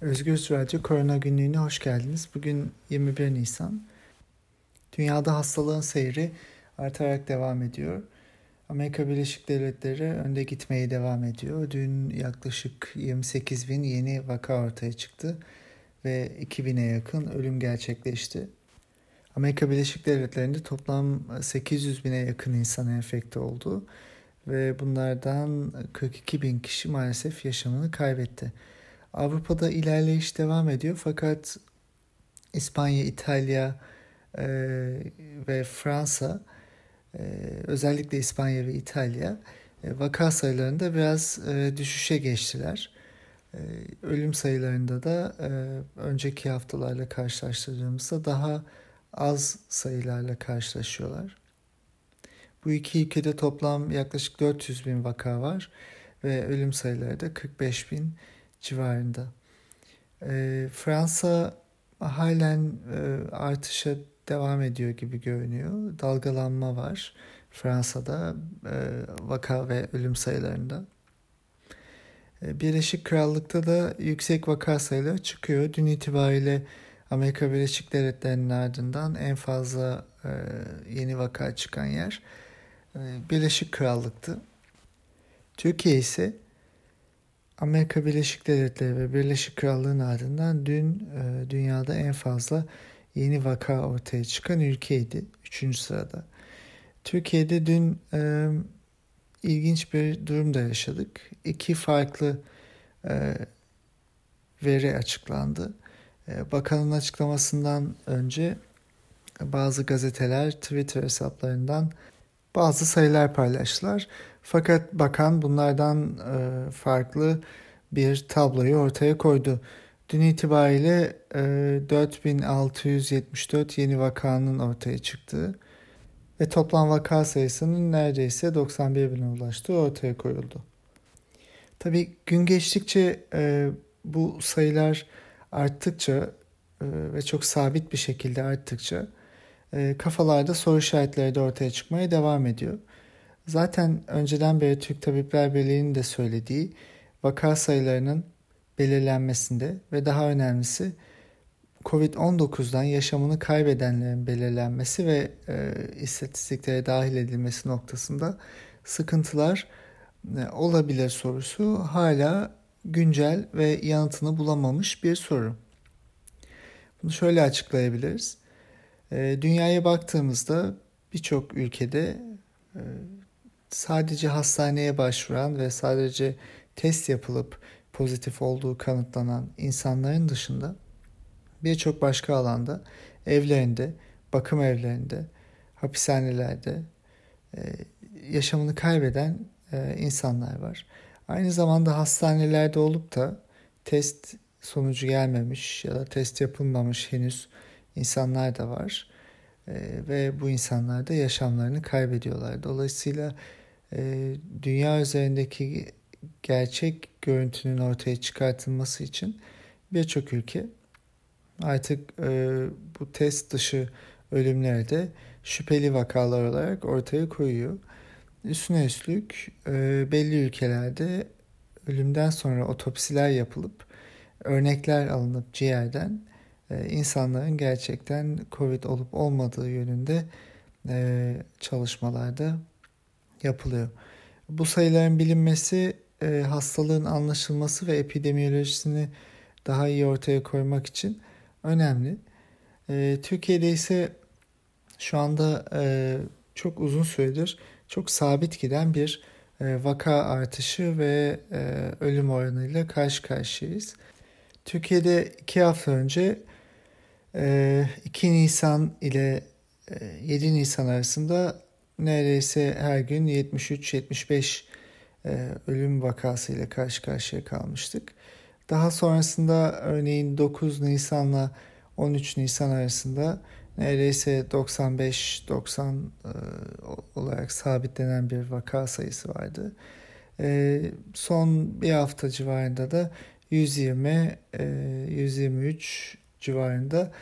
Özgür Radyo Korona Günlüğü'ne hoş geldiniz. Bugün 21 Nisan. Dünyada hastalığın seyri artarak devam ediyor. Amerika Birleşik Devletleri önde gitmeye devam ediyor. Dün yaklaşık 28 bin yeni vaka ortaya çıktı ve 2000'e yakın ölüm gerçekleşti. Amerika Birleşik Devletleri'nde toplam 800 bine yakın insan enfekte oldu ve bunlardan 42 bin kişi maalesef yaşamını kaybetti. Avrupa'da ilerleyiş devam ediyor fakat İspanya, İtalya e, ve Fransa e, özellikle İspanya ve İtalya e, vaka sayılarında biraz e, düşüşe geçtiler. E, ölüm sayılarında da e, önceki haftalarla karşılaştırdığımızda daha az sayılarla karşılaşıyorlar. Bu iki ülkede toplam yaklaşık 400 bin vaka var ve ölüm sayıları da 45 bin civarında. E, Fransa halen e, artışa devam ediyor gibi görünüyor. Dalgalanma var Fransa'da e, vaka ve ölüm sayılarında. E, Birleşik Krallık'ta da yüksek vaka sayıları çıkıyor. Dün itibariyle Amerika Birleşik Devletleri'nin ardından en fazla e, yeni vaka çıkan yer e, Birleşik Krallık'tı. Türkiye ise Amerika Birleşik Devletleri ve Birleşik Krallığın ardından dün e, dünyada en fazla yeni vaka ortaya çıkan ülkeydi. Üçüncü sırada. Türkiye'de dün e, ilginç bir durum da yaşadık. İki farklı e, veri açıklandı. E, bakanın açıklamasından önce bazı gazeteler Twitter hesaplarından bazı sayılar paylaştılar. Fakat bakan bunlardan e, farklı bir tabloyu ortaya koydu. Dün itibariyle e, 4674 yeni vakanın ortaya çıktığı ve toplam vaka sayısının neredeyse 91 bine ulaştığı ortaya koyuldu. Tabi gün geçtikçe e, bu sayılar arttıkça e, ve çok sabit bir şekilde arttıkça e, kafalarda soru işaretleri de ortaya çıkmaya devam ediyor. Zaten önceden beri Türk Tabipler Birliği'nin de söylediği vaka sayılarının belirlenmesinde ve daha önemlisi Covid-19'dan yaşamını kaybedenlerin belirlenmesi ve e, istatistiklere dahil edilmesi noktasında sıkıntılar e, olabilir sorusu hala güncel ve yanıtını bulamamış bir soru. Bunu şöyle açıklayabiliriz. E, dünyaya baktığımızda birçok ülkede e, sadece hastaneye başvuran ve sadece test yapılıp pozitif olduğu kanıtlanan insanların dışında birçok başka alanda evlerinde, bakım evlerinde, hapishanelerde e, yaşamını kaybeden e, insanlar var. Aynı zamanda hastanelerde olup da test sonucu gelmemiş ya da test yapılmamış henüz insanlar da var. E, ve bu insanlar da yaşamlarını kaybediyorlar. Dolayısıyla e, dünya üzerindeki gerçek görüntünün ortaya çıkartılması için birçok ülke artık e, bu test dışı ölümleri de şüpheli vakalar olarak ortaya koyuyor. Üstüne üstlük e, belli ülkelerde ölümden sonra otopsiler yapılıp örnekler alınıp ciğerden e, insanların gerçekten COVID olup olmadığı yönünde e, çalışmalarda yapılıyor. Bu sayıların bilinmesi e, hastalığın anlaşılması ve epidemiyolojisini daha iyi ortaya koymak için önemli. E, Türkiye'de ise şu anda e, çok uzun süredir çok sabit giden bir e, vaka artışı ve e, ölüm oranıyla karşı karşıyayız. Türkiye'de iki hafta önce e, 2 Nisan ile e, 7 Nisan arasında neredeyse her gün 73-75 e, ölüm vakasıyla karşı karşıya kalmıştık. Daha sonrasında örneğin 9 Nisan'la 13 Nisan arasında neredeyse 95-90 e, olarak sabitlenen bir vaka sayısı vardı. E, son bir hafta civarında da 120 123 civarında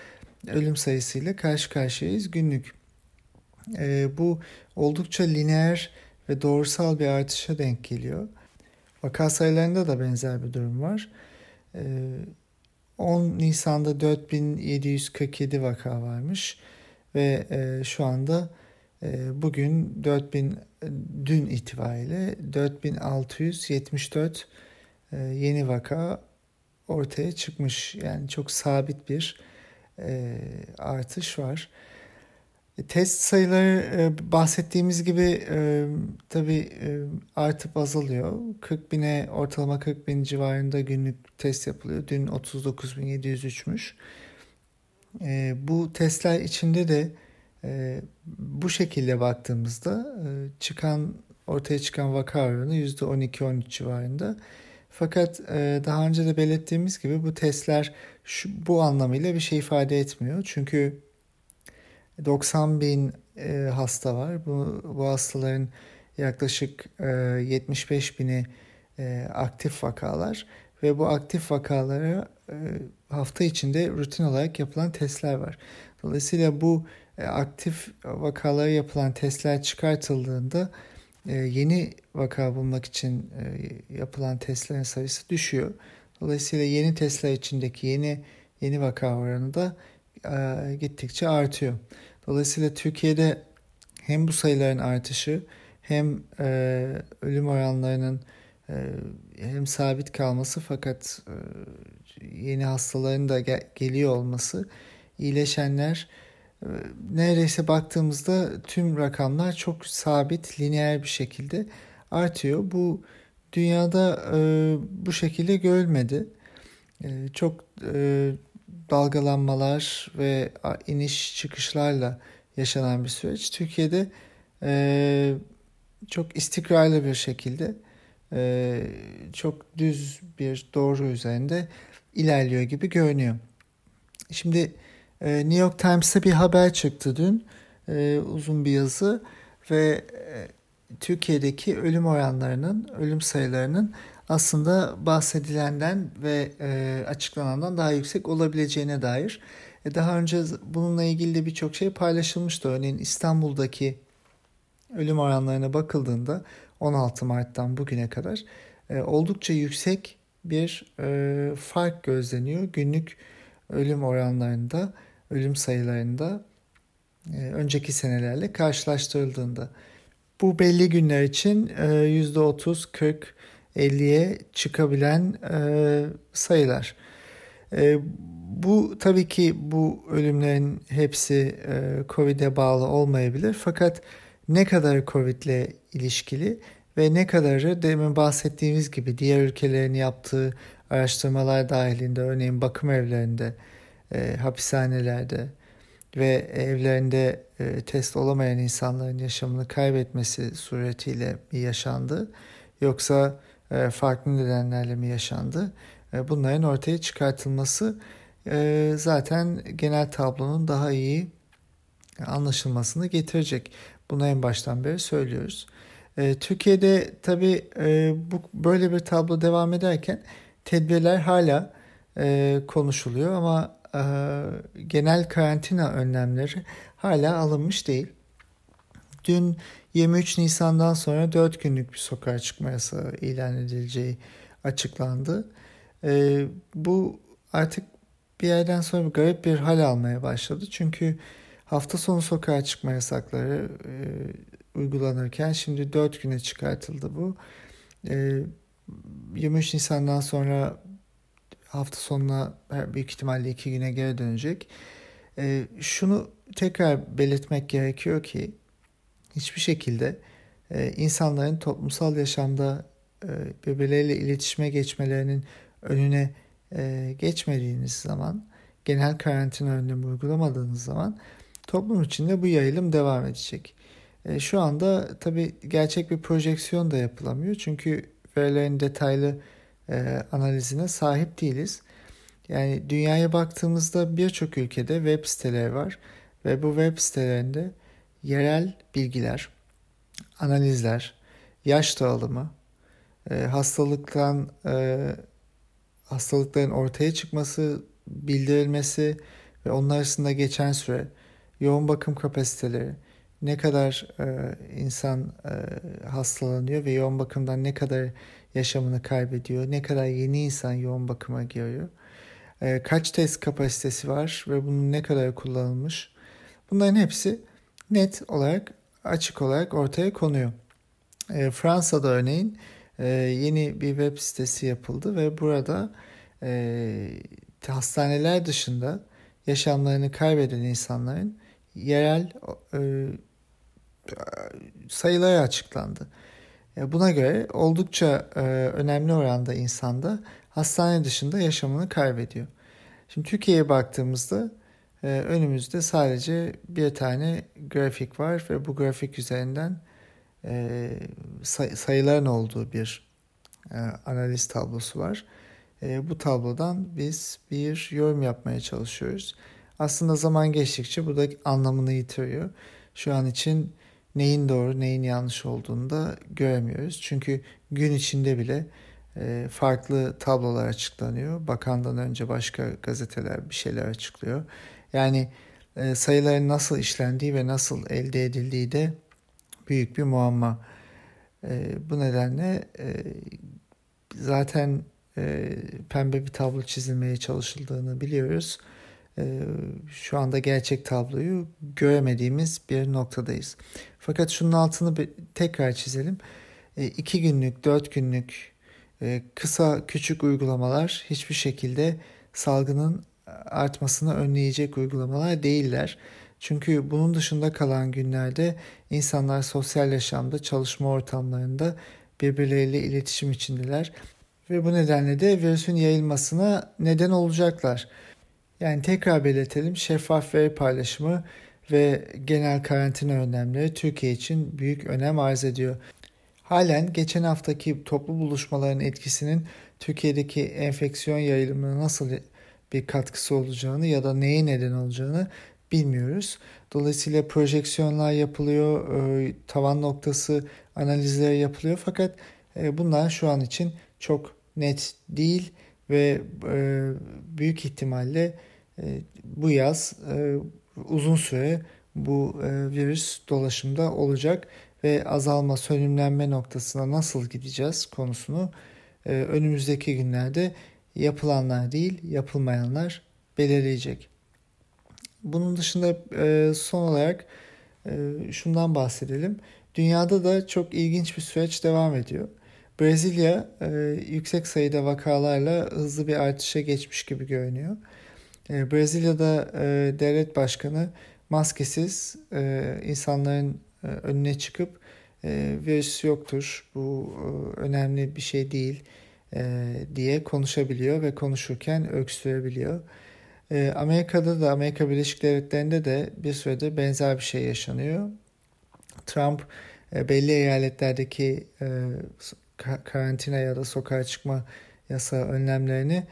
ölüm sayısıyla karşı karşıyayız günlük. Bu oldukça lineer ve doğrusal bir artışa denk geliyor. Vaka sayılarında da benzer bir durum var. 10 Nisan'da 4747 vaka varmış ve e, şu anda e, bugün 4000 dün itibariyle 4674 e, yeni vaka ortaya çıkmış. Yani çok sabit bir e, artış var. E, test sayıları e, bahsettiğimiz gibi e, tabii artıp azalıyor. 40 bine ortalama 40 bin civarında günlük test yapılıyor. Dün 39.703'müş. E, bu testler içinde de bu şekilde baktığımızda çıkan ortaya çıkan vaka oranı %12-13 civarında. Fakat daha önce de belirttiğimiz gibi bu testler şu, bu anlamıyla bir şey ifade etmiyor. Çünkü 90 bin e, hasta var. Bu, bu hastaların yaklaşık e, 75 bini e, aktif vakalar ve bu aktif vakalara e, hafta içinde rutin olarak yapılan testler var. Dolayısıyla bu e, aktif vakalara yapılan testler çıkartıldığında e, yeni vaka bulmak için e, yapılan testlerin sayısı düşüyor. Dolayısıyla yeni testler içindeki yeni yeni vaka oranı da gittikçe artıyor. Dolayısıyla Türkiye'de hem bu sayıların artışı hem ölüm oranlarının hem sabit kalması fakat yeni hastaların da geliyor olması iyileşenler neredeyse baktığımızda tüm rakamlar çok sabit, lineer bir şekilde artıyor. Bu dünyada e, bu şekilde görülmedi. E, çok e, dalgalanmalar ve iniş çıkışlarla yaşanan bir süreç. Türkiye'de e, çok istikrarlı bir şekilde e, çok düz bir doğru üzerinde ilerliyor gibi görünüyor. Şimdi ee, New York Times'ta bir haber çıktı dün. E, uzun bir yazı ve e, Türkiye'deki ölüm oranlarının, ölüm sayılarının aslında bahsedilenden ve e, açıklanandan daha yüksek olabileceğine dair. E, daha önce bununla ilgili de birçok şey paylaşılmıştı. Örneğin İstanbul'daki ölüm oranlarına bakıldığında 16 Mart'tan bugüne kadar e, oldukça yüksek bir e, fark gözleniyor günlük ölüm oranlarında ölüm sayılarında e, önceki senelerle karşılaştırıldığında. Bu belli günler için %30, 40, 50'ye çıkabilen e, sayılar. E, bu tabii ki bu ölümlerin hepsi COVID'e bağlı olmayabilir. Fakat ne kadar COVID ile ilişkili ve ne kadarı demin bahsettiğimiz gibi diğer ülkelerin yaptığı araştırmalar dahilinde örneğin bakım evlerinde e, hapishanelerde ve evlerinde e, test olamayan insanların yaşamını kaybetmesi suretiyle mi yaşandı yoksa e, farklı nedenlerle mi yaşandı? E, bunların ortaya çıkartılması e, zaten genel tablonun daha iyi anlaşılmasını getirecek. Bunu en baştan beri söylüyoruz. E, Türkiye'de tabii e, bu böyle bir tablo devam ederken tedbirler hala e, konuşuluyor ama e, genel karantina önlemleri hala alınmış değil. Dün 23 Nisan'dan sonra 4 günlük bir sokağa çıkma yasağı ilan edileceği açıklandı. E, bu artık bir yerden sonra garip bir hal almaya başladı. Çünkü hafta sonu sokağa çıkma yasakları e, uygulanırken şimdi 4 güne çıkartıldı bu. E, 23 Nisan'dan sonra hafta sonuna büyük ihtimalle iki güne geri dönecek. E, şunu tekrar belirtmek gerekiyor ki hiçbir şekilde e, insanların toplumsal yaşamda e, birbirleriyle iletişime geçmelerinin önüne e, geçmediğiniz zaman, genel karantina önlemi uygulamadığınız zaman toplum içinde bu yayılım devam edecek. E, şu anda tabii gerçek bir projeksiyon da yapılamıyor çünkü verilerin detaylı e, analizine sahip değiliz. Yani dünyaya baktığımızda birçok ülkede web siteleri var ve bu web sitelerinde yerel bilgiler, analizler, yaş dağılımı, e, hastalıktan e, hastalıkların ortaya çıkması, bildirilmesi ve onlar arasında geçen süre, yoğun bakım kapasiteleri, ne kadar e, insan e, hastalanıyor ve yoğun bakımdan ne kadar yaşamını kaybediyor, ne kadar yeni insan yoğun bakıma giriyor. e, kaç test kapasitesi var ve bunun ne kadar kullanılmış. Bunların hepsi net olarak açık olarak ortaya konuyor. E, Fransa'da örneğin e, yeni bir web sitesi yapıldı ve burada e, hastaneler dışında yaşamlarını kaybeden insanların yerel e, sayıları açıklandı. E, buna göre oldukça e, önemli oranda insanda hastane dışında yaşamını kaybediyor. Şimdi Türkiye'ye baktığımızda e, önümüzde sadece bir tane grafik var ve bu grafik üzerinden sayıların olduğu bir analiz tablosu var. Bu tablodan biz bir yorum yapmaya çalışıyoruz. Aslında zaman geçtikçe bu da anlamını yitiriyor. Şu an için neyin doğru neyin yanlış olduğunu da göremiyoruz. Çünkü gün içinde bile e, farklı tablolar açıklanıyor. Bakandan önce başka gazeteler bir şeyler açıklıyor. Yani e, sayıların nasıl işlendiği ve nasıl elde edildiği de büyük bir muamma. E, bu nedenle zaten pembe bir tablo çizilmeye çalışıldığını biliyoruz. Şu anda gerçek tabloyu göremediğimiz bir noktadayız. Fakat şunun altını bir tekrar çizelim. E, iki günlük, dört günlük e, kısa küçük uygulamalar hiçbir şekilde salgının artmasını önleyecek uygulamalar değiller. Çünkü bunun dışında kalan günlerde insanlar sosyal yaşamda, çalışma ortamlarında birbirleriyle iletişim içindeler ve bu nedenle de virüsün yayılmasına neden olacaklar. Yani tekrar belirtelim şeffaf veri paylaşımı ve genel karantina önlemleri Türkiye için büyük önem arz ediyor. Halen geçen haftaki toplu buluşmaların etkisinin Türkiye'deki enfeksiyon yayılımına nasıl bir katkısı olacağını ya da neye neden olacağını bilmiyoruz. Dolayısıyla projeksiyonlar yapılıyor, e, tavan noktası analizleri yapılıyor fakat e, bunlar şu an için çok net değil ve e, büyük ihtimalle bu yaz uzun süre bu e, virüs dolaşımda olacak ve azalma, sönümlenme noktasına nasıl gideceğiz konusunu e, önümüzdeki günlerde yapılanlar değil, yapılmayanlar belirleyecek. Bunun dışında e, son olarak e, şundan bahsedelim. Dünyada da çok ilginç bir süreç devam ediyor. Brezilya e, yüksek sayıda vakalarla hızlı bir artışa geçmiş gibi görünüyor. E, Brezilya'da devlet başkanı maskesiz e, insanların e, önüne çıkıp e, virüs yoktur, bu e, önemli bir şey değil e, diye konuşabiliyor ve konuşurken öksürebiliyor. Amerika'da da Amerika Birleşik Devletleri'nde de bir sürede benzer bir şey yaşanıyor. Trump belli eyaletlerdeki karantina ya da sokağa çıkma yasa önlemlerini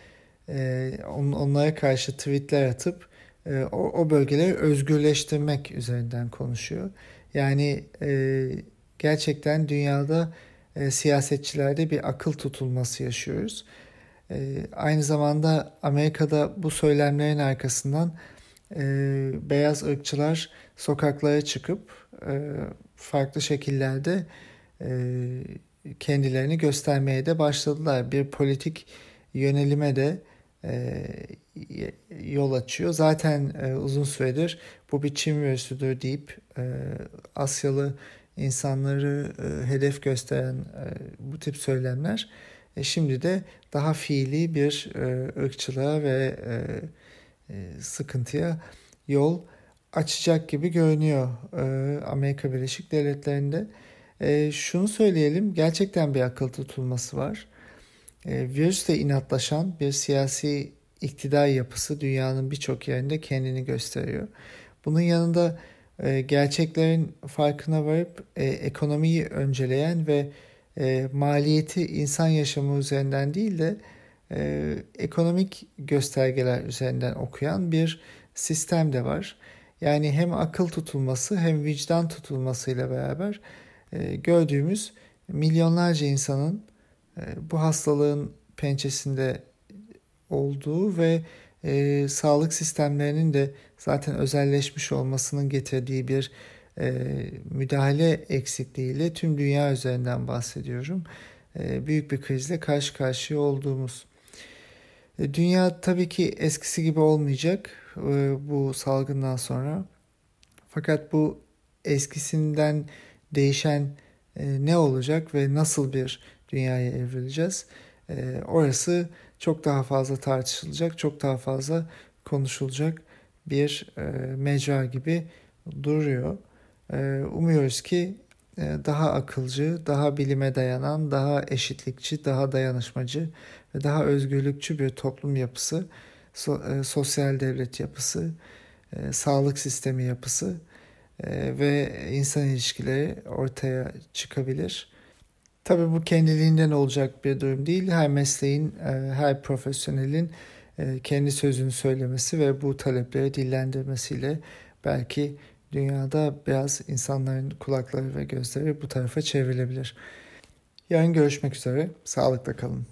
e, onlara karşı tweetler atıp e, o, o bölgeleri özgürleştirmek üzerinden konuşuyor. Yani e, gerçekten dünyada e, siyasetçilerde bir akıl tutulması yaşıyoruz. E, aynı zamanda Amerika'da bu söylemlerin arkasından e, beyaz ırkçılar sokaklara çıkıp e, farklı şekillerde e, kendilerini göstermeye de başladılar. Bir politik yönelime de e, yol açıyor. Zaten e, uzun süredir bu bir Çin virüsüdür deyip e, Asyalı insanları e, hedef gösteren e, bu tip söylemler şimdi de daha fiili bir e, ırkçılığa ve sıkıntıya yol açacak gibi görünüyor Amerika Birleşik Devletleri'nde. Şunu söyleyelim gerçekten bir akıl tutulması var. E, virüsle inatlaşan bir siyasi iktidar yapısı dünyanın birçok yerinde kendini gösteriyor. Bunun yanında e, gerçeklerin farkına varıp e, ekonomiyi önceleyen ve maliyeti insan yaşamı üzerinden değil de ekonomik göstergeler üzerinden okuyan bir sistem de var. Yani hem akıl tutulması hem vicdan tutulmasıyla beraber gördüğümüz milyonlarca insanın bu hastalığın pençesinde olduğu ve e, sağlık sistemlerinin de zaten özelleşmiş olmasının getirdiği bir e, müdahale eksikliğiyle tüm dünya üzerinden bahsediyorum. E, büyük bir krizle karşı karşıya olduğumuz. E, dünya tabii ki eskisi gibi olmayacak e, bu salgından sonra. Fakat bu eskisinden değişen e, ne olacak ve nasıl bir dünyaya evrileceğiz? Orası çok daha fazla tartışılacak, çok daha fazla konuşulacak bir mecra gibi duruyor. Umuyoruz ki daha akılcı, daha bilime dayanan, daha eşitlikçi, daha dayanışmacı ve daha özgürlükçü bir toplum yapısı, e, sosyal devlet yapısı, e, sağlık sistemi yapısı e, ve insan ilişkileri ortaya çıkabilir. Tabii bu kendiliğinden olacak bir durum değil. Her mesleğin, her profesyonelin kendi sözünü söylemesi ve bu talepleri dillendirmesiyle belki dünyada biraz insanların kulakları ve gözleri bu tarafa çevrilebilir. Yarın görüşmek üzere. Sağlıkla kalın.